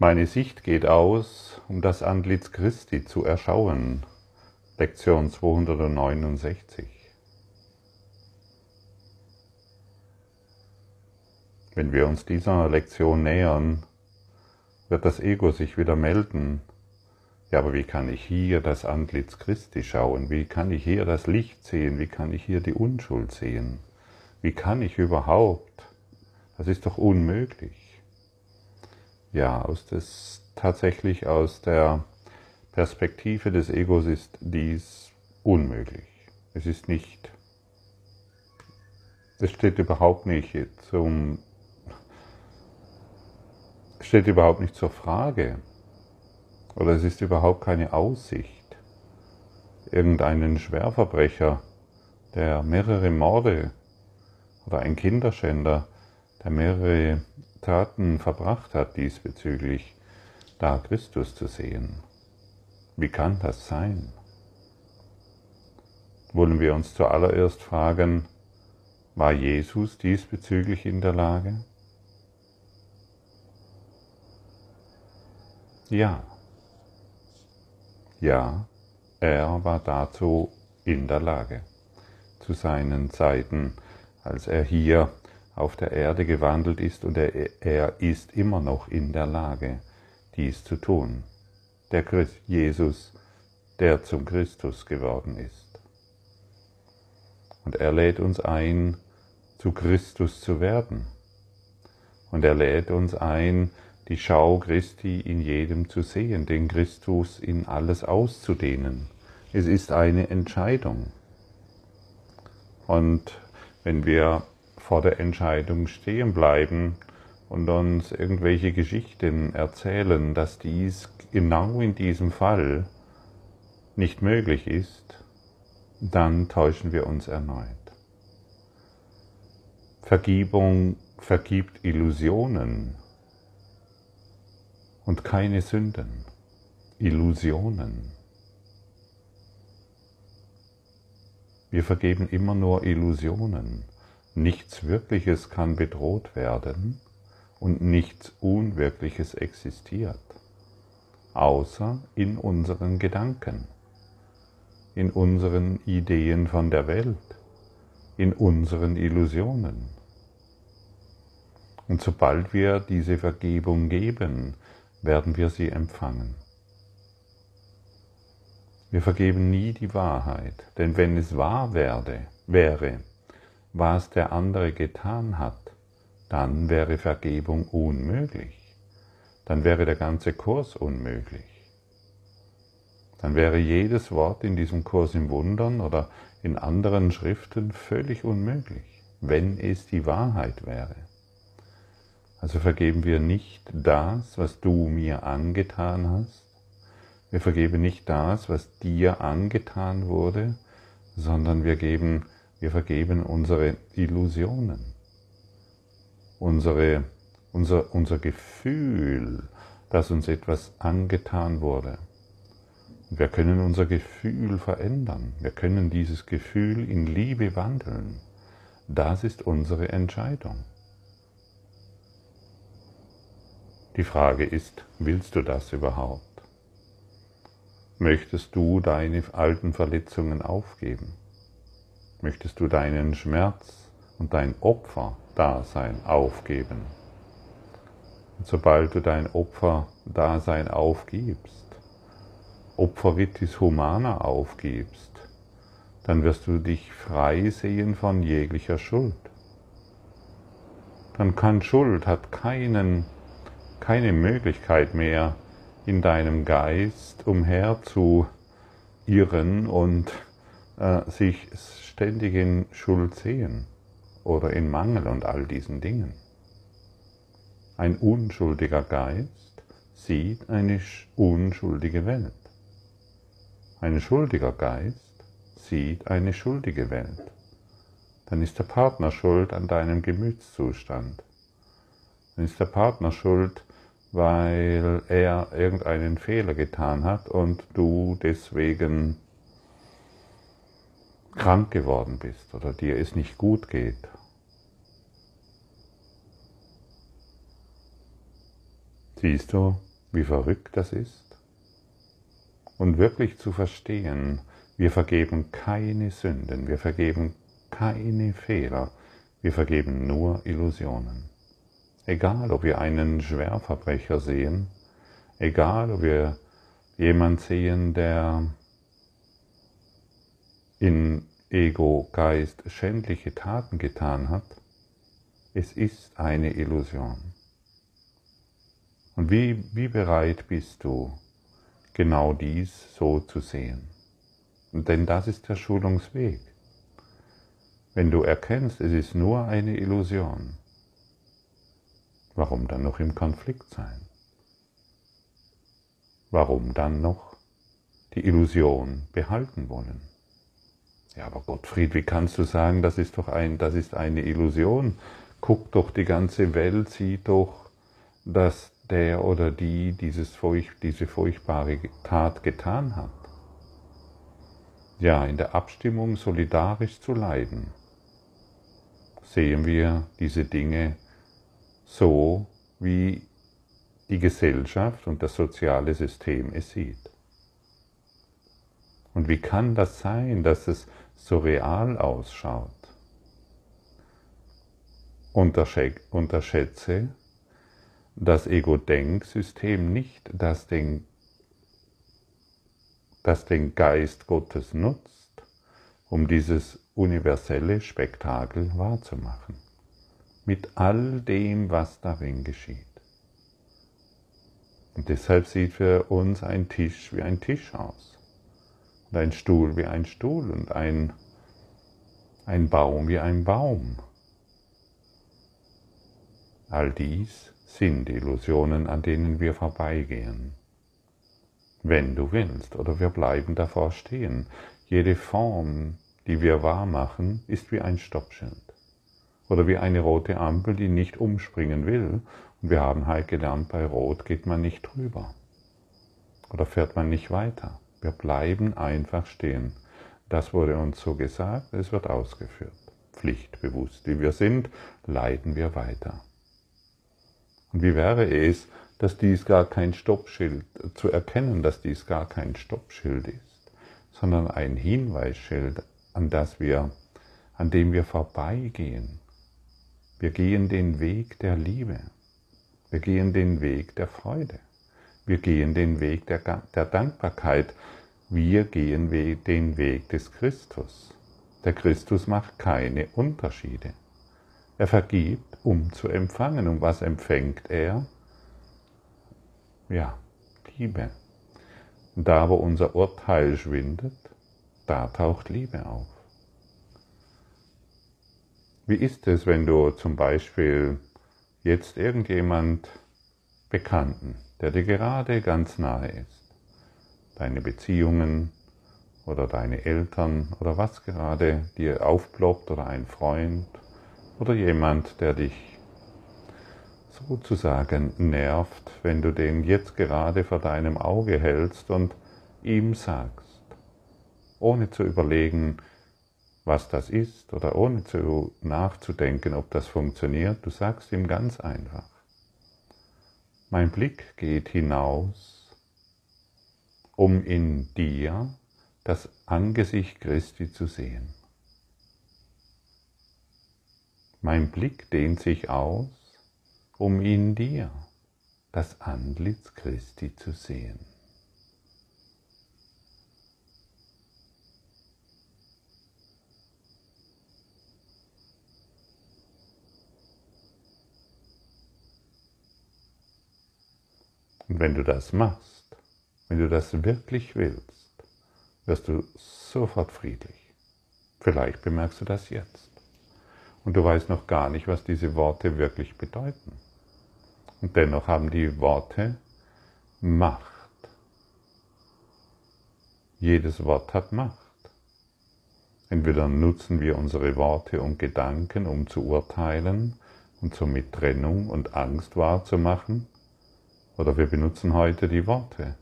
Meine Sicht geht aus, um das Antlitz Christi zu erschauen. Lektion 269. Wenn wir uns dieser Lektion nähern, wird das Ego sich wieder melden. Ja, aber wie kann ich hier das Antlitz Christi schauen? Wie kann ich hier das Licht sehen? Wie kann ich hier die Unschuld sehen? Wie kann ich überhaupt? Das ist doch unmöglich ja, aus des, tatsächlich aus der Perspektive des Egos ist dies unmöglich. Es ist nicht, es steht überhaupt nicht zum, steht überhaupt nicht zur Frage. Oder es ist überhaupt keine Aussicht, irgendeinen Schwerverbrecher, der mehrere Morde oder ein Kinderschänder, der mehrere Taten verbracht hat diesbezüglich, da Christus zu sehen. Wie kann das sein? Wollen wir uns zuallererst fragen, war Jesus diesbezüglich in der Lage? Ja. Ja, er war dazu in der Lage. Zu seinen Zeiten, als er hier auf der Erde gewandelt ist und er, er ist immer noch in der Lage, dies zu tun. Der Christ, Jesus, der zum Christus geworden ist. Und er lädt uns ein, zu Christus zu werden. Und er lädt uns ein, die Schau Christi in jedem zu sehen, den Christus in alles auszudehnen. Es ist eine Entscheidung. Und wenn wir vor der Entscheidung stehen bleiben und uns irgendwelche Geschichten erzählen, dass dies genau in diesem Fall nicht möglich ist, dann täuschen wir uns erneut. Vergebung vergibt Illusionen und keine Sünden. Illusionen. Wir vergeben immer nur Illusionen. Nichts Wirkliches kann bedroht werden und nichts Unwirkliches existiert, außer in unseren Gedanken, in unseren Ideen von der Welt, in unseren Illusionen. Und sobald wir diese Vergebung geben, werden wir sie empfangen. Wir vergeben nie die Wahrheit, denn wenn es wahr werde, wäre, was der andere getan hat, dann wäre Vergebung unmöglich. Dann wäre der ganze Kurs unmöglich. Dann wäre jedes Wort in diesem Kurs im Wundern oder in anderen Schriften völlig unmöglich, wenn es die Wahrheit wäre. Also vergeben wir nicht das, was du mir angetan hast. Wir vergeben nicht das, was dir angetan wurde, sondern wir geben wir vergeben unsere Illusionen, unsere, unser, unser Gefühl, dass uns etwas angetan wurde. Wir können unser Gefühl verändern. Wir können dieses Gefühl in Liebe wandeln. Das ist unsere Entscheidung. Die Frage ist, willst du das überhaupt? Möchtest du deine alten Verletzungen aufgeben? Möchtest du deinen Schmerz und dein Opferdasein aufgeben. Und sobald du dein Opferdasein aufgibst, Opfervitis humana aufgibst, dann wirst du dich frei sehen von jeglicher Schuld. Dann kann Schuld, hat keinen, keine Möglichkeit mehr in deinem Geist umher zu irren und äh, sich ständig in Schuld sehen oder in Mangel und all diesen Dingen. Ein unschuldiger Geist sieht eine unschuldige Welt. Ein schuldiger Geist sieht eine schuldige Welt. Dann ist der Partner schuld an deinem Gemütszustand. Dann ist der Partner schuld, weil er irgendeinen Fehler getan hat und du deswegen krank geworden bist oder dir es nicht gut geht. Siehst du, wie verrückt das ist? Und wirklich zu verstehen, wir vergeben keine Sünden, wir vergeben keine Fehler, wir vergeben nur Illusionen. Egal, ob wir einen Schwerverbrecher sehen, egal, ob wir jemand sehen, der in Ego-Geist schändliche Taten getan hat, es ist eine Illusion. Und wie, wie bereit bist du, genau dies so zu sehen? Denn das ist der Schulungsweg. Wenn du erkennst, es ist nur eine Illusion, warum dann noch im Konflikt sein? Warum dann noch die Illusion behalten wollen? Ja, aber Gottfried, wie kannst du sagen, das ist doch ein, das ist eine Illusion? Guck doch die ganze Welt, sieh doch, dass der oder die dieses Furch, diese furchtbare Tat getan hat. Ja, in der Abstimmung solidarisch zu leiden, sehen wir diese Dinge so, wie die Gesellschaft und das soziale System es sieht. Und wie kann das sein, dass es so real ausschaut? Unterschätze das Ego-Denksystem nicht, das den, das den Geist Gottes nutzt, um dieses universelle Spektakel wahrzumachen, mit all dem, was darin geschieht. Und deshalb sieht für uns ein Tisch wie ein Tisch aus und ein Stuhl wie ein Stuhl und ein, ein Baum wie ein Baum. All dies sind Illusionen, an denen wir vorbeigehen. Wenn du willst, oder wir bleiben davor stehen. Jede Form, die wir wahrmachen, ist wie ein Stoppschild. Oder wie eine rote Ampel, die nicht umspringen will und wir haben halt gelernt, bei Rot geht man nicht drüber. Oder fährt man nicht weiter. Wir bleiben einfach stehen. Das wurde uns so gesagt, es wird ausgeführt. Pflichtbewusst, wie wir sind, leiden wir weiter. Und wie wäre es, dass dies gar kein Stoppschild, zu erkennen, dass dies gar kein Stoppschild ist, sondern ein Hinweisschild, an das wir, an dem wir vorbeigehen. Wir gehen den Weg der Liebe. Wir gehen den Weg der Freude. Wir gehen den Weg der, der Dankbarkeit. Wir gehen den Weg des Christus. Der Christus macht keine Unterschiede. Er vergibt, um zu empfangen. Und was empfängt er? Ja, Liebe. da, wo unser Urteil schwindet, da taucht Liebe auf. Wie ist es, wenn du zum Beispiel jetzt irgendjemand Bekannten, der dir gerade ganz nahe ist, deine Beziehungen oder deine Eltern oder was gerade dir aufploppt oder ein Freund oder jemand, der dich sozusagen nervt, wenn du den jetzt gerade vor deinem Auge hältst und ihm sagst, ohne zu überlegen, was das ist oder ohne zu nachzudenken, ob das funktioniert, du sagst ihm ganz einfach, mein Blick geht hinaus, um in dir das Angesicht Christi zu sehen. Mein Blick dehnt sich aus, um in dir das Antlitz Christi zu sehen. Und wenn du das machst, wenn du das wirklich willst, wirst du sofort friedlich. Vielleicht bemerkst du das jetzt. Und du weißt noch gar nicht, was diese Worte wirklich bedeuten. Und dennoch haben die Worte Macht. Jedes Wort hat Macht. Entweder nutzen wir unsere Worte und Gedanken, um zu urteilen und somit Trennung und Angst wahrzumachen, oder wir benutzen heute die Worte.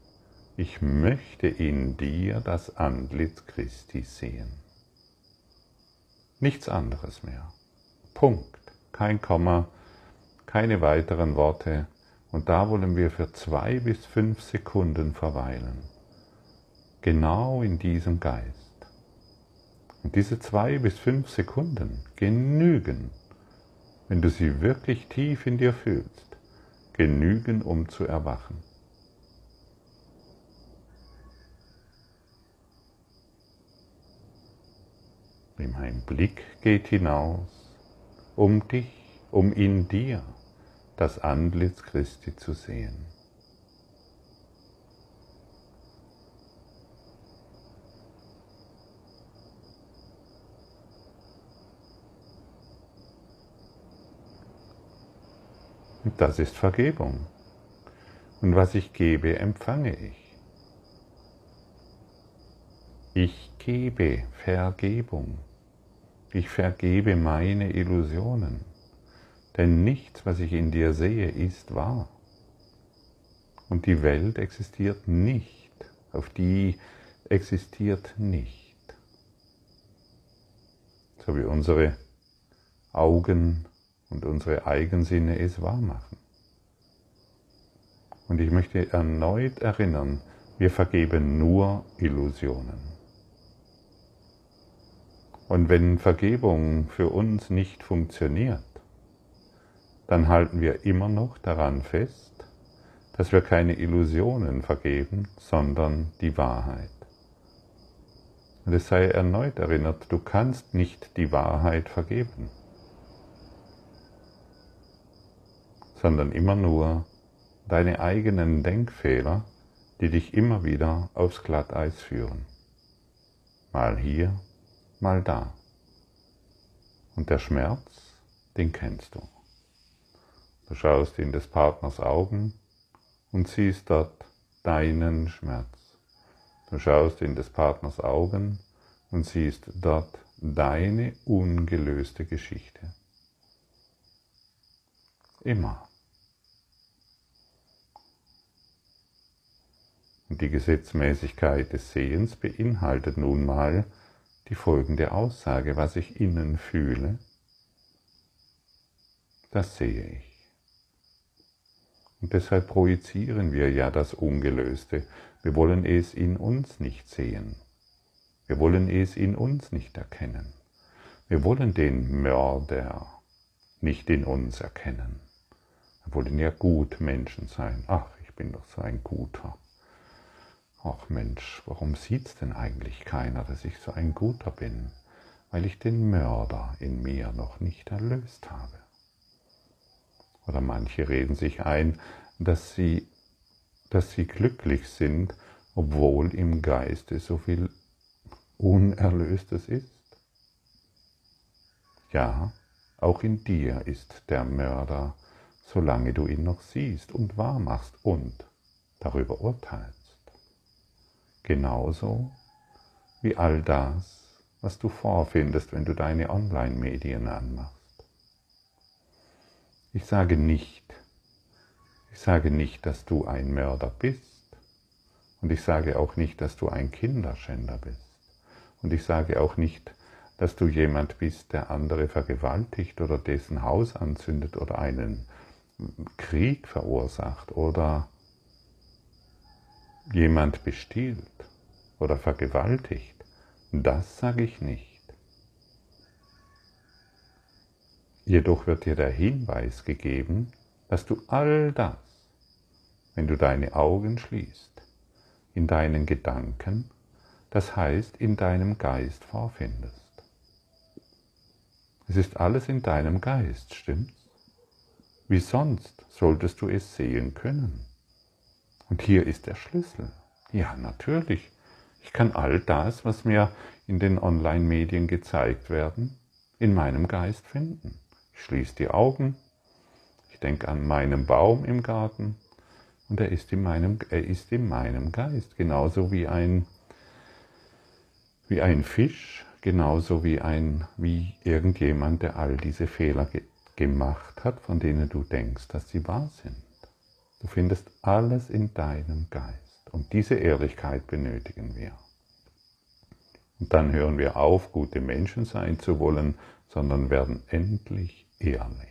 Ich möchte in dir das Antlitz Christi sehen. Nichts anderes mehr. Punkt. Kein Komma, keine weiteren Worte Und da wollen wir für zwei bis fünf Sekunden verweilen. Genau in diesem Geist. Und diese zwei bis fünf Sekunden genügen, wenn du sie wirklich tief in dir fühlst, genügen, um zu erwachen. Mein Blick geht hinaus, um dich, um in dir das Antlitz Christi zu sehen. Und das ist Vergebung. Und was ich gebe, empfange ich. Ich gebe Vergebung. Ich vergebe meine Illusionen. Denn nichts, was ich in dir sehe, ist wahr. Und die Welt existiert nicht. Auf die existiert nicht. So wie unsere Augen und unsere Eigensinne es wahr machen. Und ich möchte erneut erinnern, wir vergeben nur Illusionen. Und wenn Vergebung für uns nicht funktioniert, dann halten wir immer noch daran fest, dass wir keine Illusionen vergeben, sondern die Wahrheit. Und es sei erneut erinnert, du kannst nicht die Wahrheit vergeben, sondern immer nur deine eigenen Denkfehler, die dich immer wieder aufs Glatteis führen. Mal hier, mal da. Und der Schmerz, den kennst du. Du schaust in des Partners Augen und siehst dort deinen Schmerz. Du schaust in des Partners Augen und siehst dort deine ungelöste Geschichte. Immer. Die Gesetzmäßigkeit des Sehens beinhaltet nun mal die folgende Aussage, was ich innen fühle, das sehe ich. Und deshalb projizieren wir ja das Ungelöste. Wir wollen es in uns nicht sehen. Wir wollen es in uns nicht erkennen. Wir wollen den Mörder nicht in uns erkennen. Wir wollen ja gut Menschen sein. Ach, ich bin doch so ein guter. Ach Mensch, warum sieht's denn eigentlich keiner, dass ich so ein Guter bin? Weil ich den Mörder in mir noch nicht erlöst habe. Oder manche reden sich ein, dass sie, dass sie glücklich sind, obwohl im Geiste so viel Unerlöstes ist. Ja, auch in dir ist der Mörder, solange du ihn noch siehst und wahrmachst und darüber urteilst genauso wie all das, was du vorfindest, wenn du deine Online-Medien anmachst. Ich sage nicht, ich sage nicht, dass du ein Mörder bist. Und ich sage auch nicht, dass du ein Kinderschänder bist. Und ich sage auch nicht, dass du jemand bist, der andere vergewaltigt oder dessen Haus anzündet oder einen Krieg verursacht oder jemand bestiehlt oder vergewaltigt, das sage ich nicht. Jedoch wird dir der Hinweis gegeben, dass du all das, wenn du deine Augen schließt, in deinen Gedanken, das heißt in deinem Geist vorfindest. Es ist alles in deinem Geist, stimmt's? Wie sonst solltest du es sehen können? Und hier ist der Schlüssel. Ja, natürlich. Ich kann all das, was mir in den Online-Medien gezeigt werden, in meinem Geist finden. Ich schließe die Augen, ich denke an meinen Baum im Garten und er ist in meinem, er ist in meinem Geist, genauso wie ein, wie ein Fisch, genauso wie, ein, wie irgendjemand, der all diese Fehler ge gemacht hat, von denen du denkst, dass sie wahr sind. Du findest alles in deinem Geist. Und diese Ehrlichkeit benötigen wir. Und dann hören wir auf, gute Menschen sein zu wollen, sondern werden endlich ehrlich.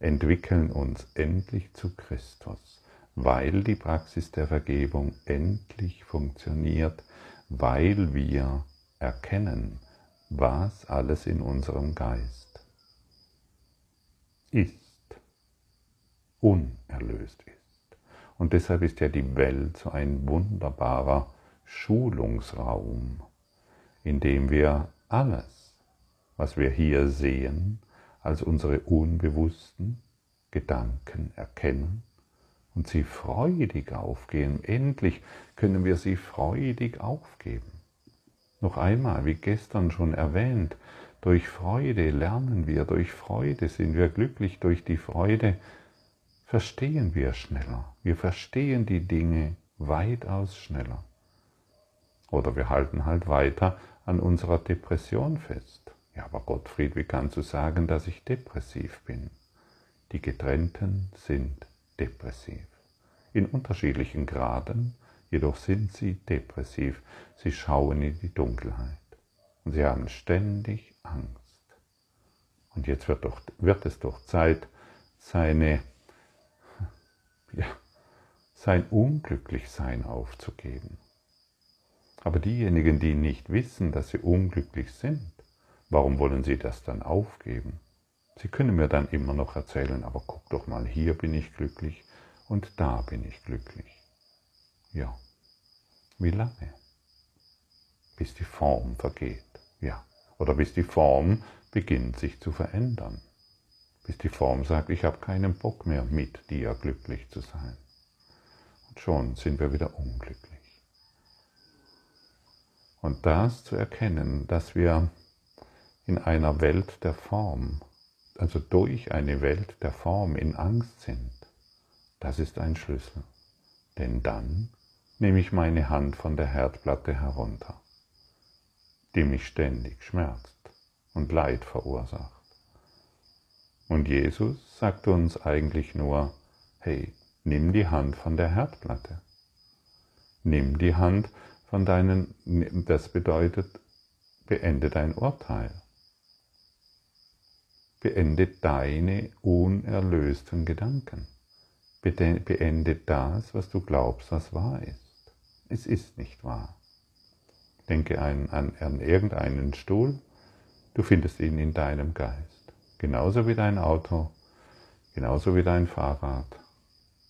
entwickeln uns endlich zu Christus, weil die Praxis der Vergebung endlich funktioniert, weil wir erkennen, was alles in unserem Geist ist, unerlöst ist. Und deshalb ist ja die Welt so ein wunderbarer Schulungsraum, in dem wir alles, was wir hier sehen, als unsere unbewussten Gedanken erkennen und sie freudig aufgehen. Endlich können wir sie freudig aufgeben. Noch einmal, wie gestern schon erwähnt, durch Freude lernen wir, durch Freude sind wir glücklich, durch die Freude verstehen wir schneller. Wir verstehen die Dinge weitaus schneller. Oder wir halten halt weiter an unserer Depression fest. Ja, aber Gottfried, wie kannst du sagen, dass ich depressiv bin? Die Getrennten sind depressiv. In unterschiedlichen Graden, jedoch sind sie depressiv. Sie schauen in die Dunkelheit. Und sie haben ständig Angst. Und jetzt wird, doch, wird es doch Zeit, seine, ja, sein Unglücklichsein aufzugeben. Aber diejenigen, die nicht wissen, dass sie unglücklich sind, warum wollen sie das dann aufgeben? Sie können mir dann immer noch erzählen, aber guck doch mal, hier bin ich glücklich und da bin ich glücklich. Ja. Wie lange? Bis die Form vergeht. Ja. Oder bis die Form beginnt sich zu verändern. Bis die Form sagt, ich habe keinen Bock mehr mit dir glücklich zu sein. Und schon sind wir wieder unglücklich. Und das zu erkennen, dass wir in einer Welt der Form, also durch eine Welt der Form in Angst sind, das ist ein Schlüssel. Denn dann nehme ich meine Hand von der Herdplatte herunter, die mich ständig schmerzt und Leid verursacht. Und Jesus sagt uns eigentlich nur, hey, nimm die Hand von der Herdplatte. Nimm die Hand von deinen, das bedeutet, beende dein Urteil. Beende deine unerlösten Gedanken. Beende das, was du glaubst, was wahr ist. Es ist nicht wahr. Denke an, an, an irgendeinen Stuhl, du findest ihn in deinem Geist. Genauso wie dein Auto, genauso wie dein Fahrrad.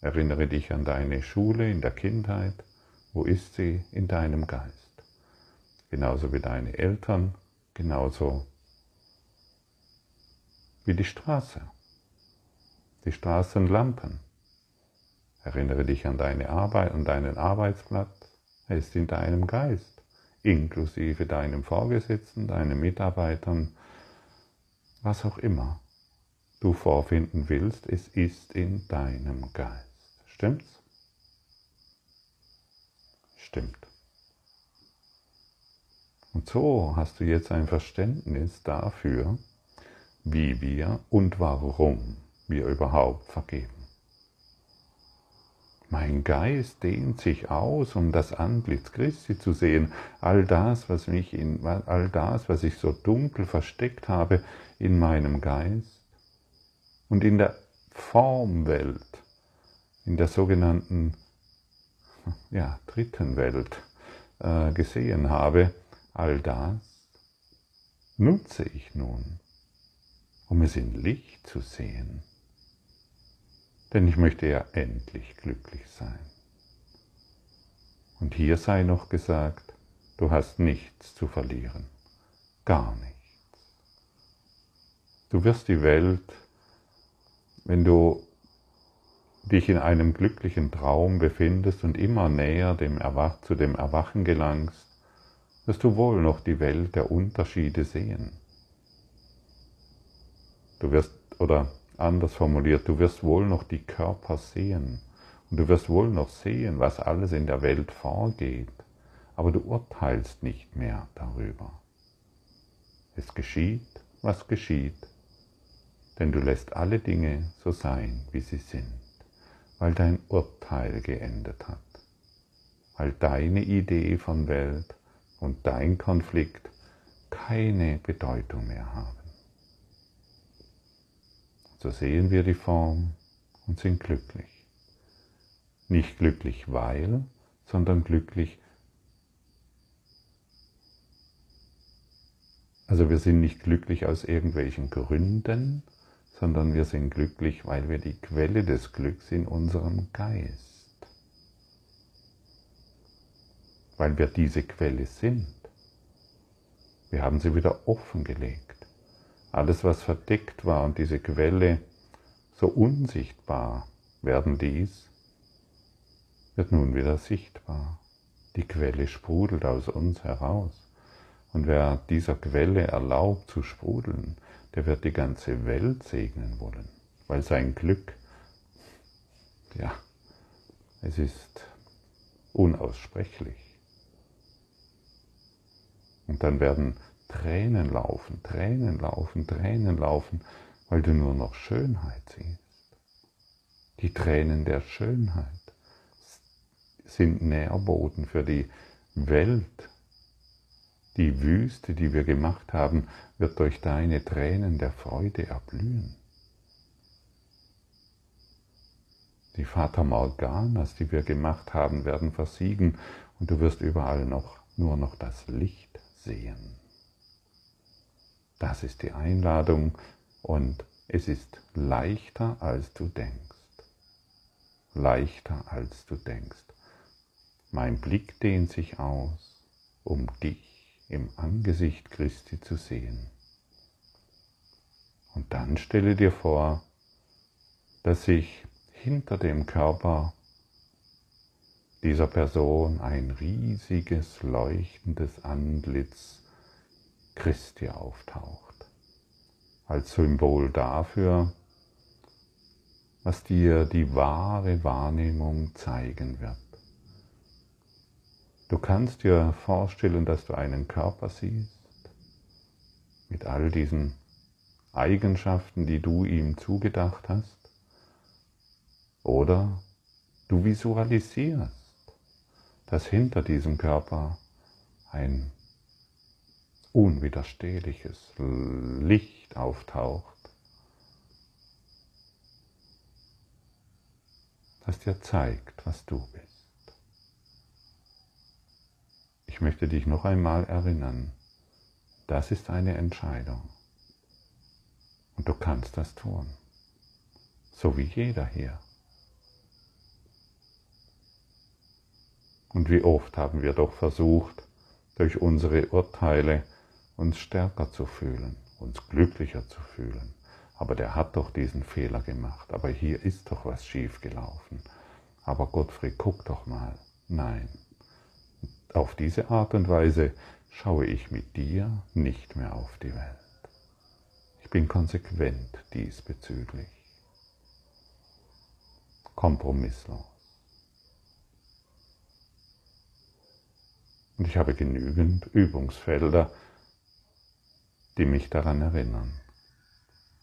Erinnere dich an deine Schule in der Kindheit. Wo ist sie in deinem Geist? Genauso wie deine Eltern, genauso wie die Straße, die Straßenlampen. Erinnere dich an deine Arbeit, an deinen Arbeitsplatz. Er ist in deinem Geist, inklusive deinem Vorgesetzten, deinen Mitarbeitern, was auch immer du vorfinden willst, es ist in deinem Geist. Stimmt's? Stimmt. Und so hast du jetzt ein Verständnis dafür, wie wir und warum wir überhaupt vergeben. Mein Geist dehnt sich aus, um das Antlitz Christi zu sehen. All das, was mich in, all das, was ich so dunkel versteckt habe in meinem Geist und in der Formwelt, in der sogenannten ja, dritten Welt äh, gesehen habe, all das nutze ich nun um es in Licht zu sehen. Denn ich möchte ja endlich glücklich sein. Und hier sei noch gesagt, du hast nichts zu verlieren, gar nichts. Du wirst die Welt, wenn du dich in einem glücklichen Traum befindest und immer näher dem Erwach zu dem Erwachen gelangst, wirst du wohl noch die Welt der Unterschiede sehen. Du wirst, oder anders formuliert, du wirst wohl noch die Körper sehen und du wirst wohl noch sehen, was alles in der Welt vorgeht, aber du urteilst nicht mehr darüber. Es geschieht, was geschieht, denn du lässt alle Dinge so sein, wie sie sind, weil dein Urteil geendet hat, weil deine Idee von Welt und dein Konflikt keine Bedeutung mehr haben. So sehen wir die Form und sind glücklich. Nicht glücklich weil, sondern glücklich. Also wir sind nicht glücklich aus irgendwelchen Gründen, sondern wir sind glücklich, weil wir die Quelle des Glücks in unserem Geist, weil wir diese Quelle sind. Wir haben sie wieder offengelegt. Alles, was verdeckt war und diese Quelle so unsichtbar werden ließ, wird nun wieder sichtbar. Die Quelle sprudelt aus uns heraus. Und wer dieser Quelle erlaubt zu sprudeln, der wird die ganze Welt segnen wollen, weil sein Glück, ja, es ist unaussprechlich. Und dann werden Tränen laufen, Tränen laufen, Tränen laufen, weil du nur noch Schönheit siehst. Die Tränen der Schönheit sind Nährboden für die Welt. Die Wüste, die wir gemacht haben, wird durch deine Tränen der Freude erblühen. Die Fata Morganas, die wir gemacht haben, werden versiegen und du wirst überall noch nur noch das Licht sehen. Das ist die Einladung und es ist leichter, als du denkst. Leichter, als du denkst. Mein Blick dehnt sich aus, um dich im Angesicht Christi zu sehen. Und dann stelle dir vor, dass sich hinter dem Körper dieser Person ein riesiges, leuchtendes Antlitz Christi auftaucht, als Symbol dafür, was dir die wahre Wahrnehmung zeigen wird. Du kannst dir vorstellen, dass du einen Körper siehst mit all diesen Eigenschaften, die du ihm zugedacht hast. Oder du visualisierst, dass hinter diesem Körper ein unwiderstehliches Licht auftaucht, das dir zeigt, was du bist. Ich möchte dich noch einmal erinnern, das ist eine Entscheidung. Und du kannst das tun. So wie jeder hier. Und wie oft haben wir doch versucht, durch unsere Urteile uns stärker zu fühlen, uns glücklicher zu fühlen. Aber der hat doch diesen Fehler gemacht. Aber hier ist doch was schief gelaufen. Aber Gottfried, guck doch mal. Nein, auf diese Art und Weise schaue ich mit dir nicht mehr auf die Welt. Ich bin konsequent diesbezüglich. Kompromisslos. Und ich habe genügend Übungsfelder, die mich daran erinnern.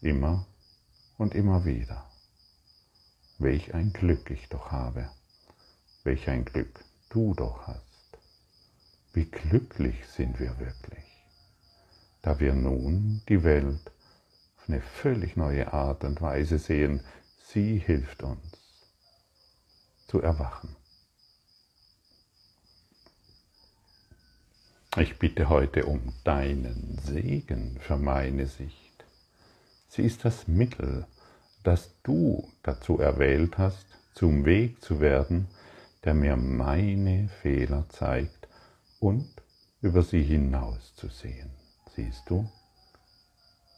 Immer und immer wieder. Welch ein Glück ich doch habe. Welch ein Glück du doch hast. Wie glücklich sind wir wirklich, da wir nun die Welt auf eine völlig neue Art und Weise sehen. Sie hilft uns zu erwachen. Ich bitte heute um deinen Segen für meine Sicht. Sie ist das Mittel, das du dazu erwählt hast, zum Weg zu werden, der mir meine Fehler zeigt und über sie hinaus zu sehen. Siehst du?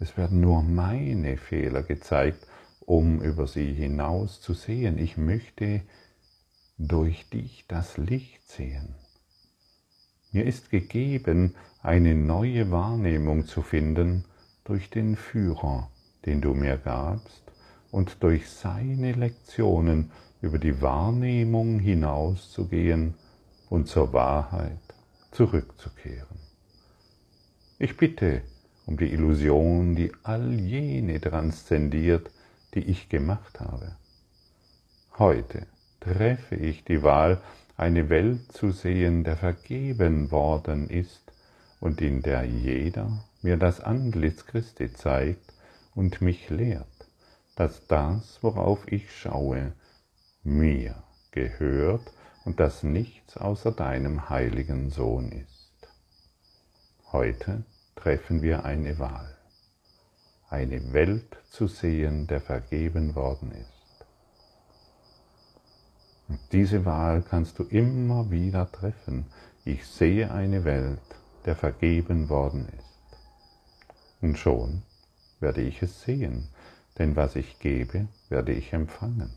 Es werden nur meine Fehler gezeigt, um über sie hinaus zu sehen. Ich möchte durch dich das Licht sehen. Mir ist gegeben, eine neue Wahrnehmung zu finden durch den Führer, den du mir gabst, und durch seine Lektionen über die Wahrnehmung hinauszugehen und zur Wahrheit zurückzukehren. Ich bitte um die Illusion, die all jene transzendiert, die ich gemacht habe. Heute treffe ich die Wahl, eine Welt zu sehen, der vergeben worden ist und in der jeder mir das Antlitz Christi zeigt und mich lehrt, dass das, worauf ich schaue, mir gehört und dass nichts außer deinem heiligen Sohn ist. Heute treffen wir eine Wahl, eine Welt zu sehen, der vergeben worden ist. Und diese Wahl kannst du immer wieder treffen. Ich sehe eine Welt, der vergeben worden ist. Und schon werde ich es sehen, denn was ich gebe, werde ich empfangen.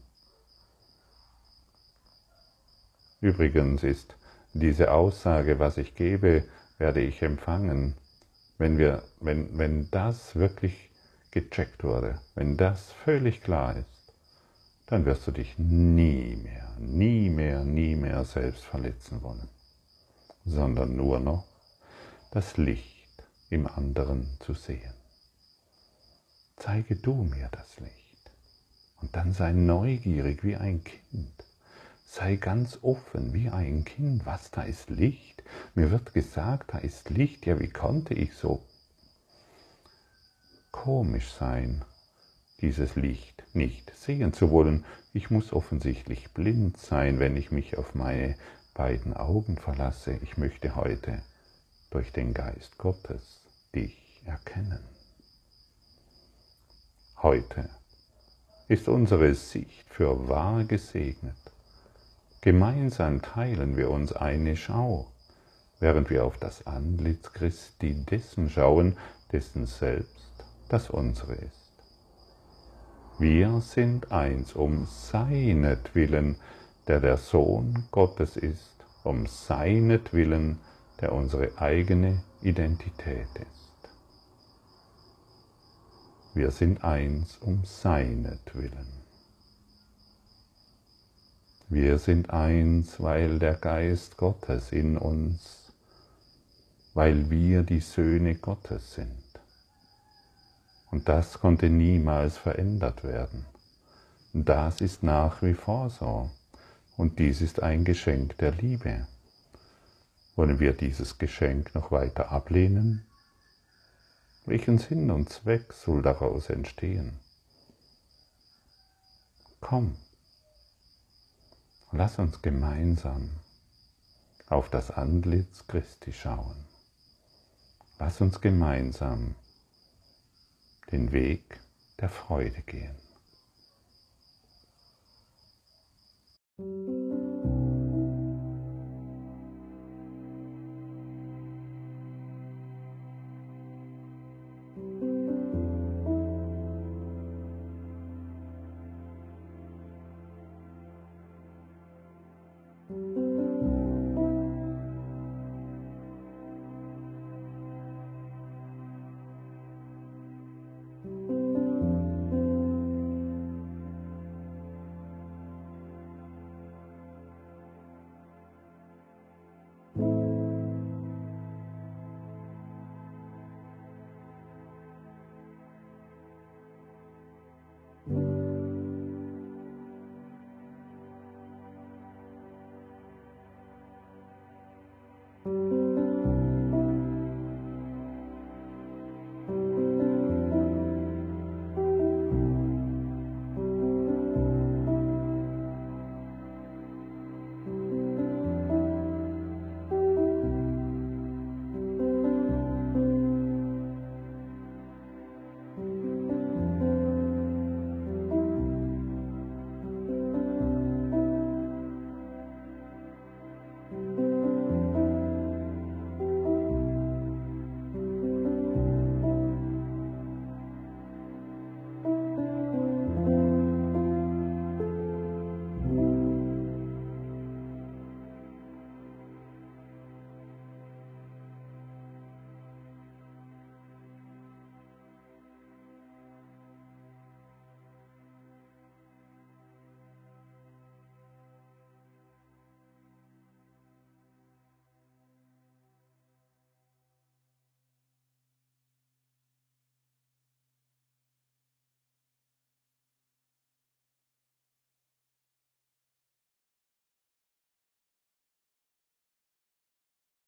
Übrigens ist diese Aussage, was ich gebe, werde ich empfangen, wenn, wir, wenn, wenn das wirklich gecheckt wurde, wenn das völlig klar ist, dann wirst du dich nie mehr, nie mehr, nie mehr selbst verletzen wollen, sondern nur noch das Licht im anderen zu sehen. Zeige du mir das Licht und dann sei neugierig wie ein Kind Sei ganz offen wie ein Kind. Was, da ist Licht? Mir wird gesagt, da ist Licht. Ja, wie konnte ich so komisch sein, dieses Licht nicht sehen zu wollen? Ich muss offensichtlich blind sein, wenn ich mich auf meine beiden Augen verlasse. Ich möchte heute durch den Geist Gottes dich erkennen. Heute ist unsere Sicht für wahr gesegnet. Gemeinsam teilen wir uns eine Schau, während wir auf das Antlitz Christi dessen schauen, dessen selbst das unsere ist. Wir sind eins um seinetwillen, der der Sohn Gottes ist, um seinetwillen, der unsere eigene Identität ist. Wir sind eins um seinetwillen. Wir sind eins, weil der Geist Gottes in uns, weil wir die Söhne Gottes sind. Und das konnte niemals verändert werden. Das ist nach wie vor so. Und dies ist ein Geschenk der Liebe. Wollen wir dieses Geschenk noch weiter ablehnen? Welchen Sinn und Zweck soll daraus entstehen? Komm, Lass uns gemeinsam auf das Antlitz Christi schauen. Lass uns gemeinsam den Weg der Freude gehen.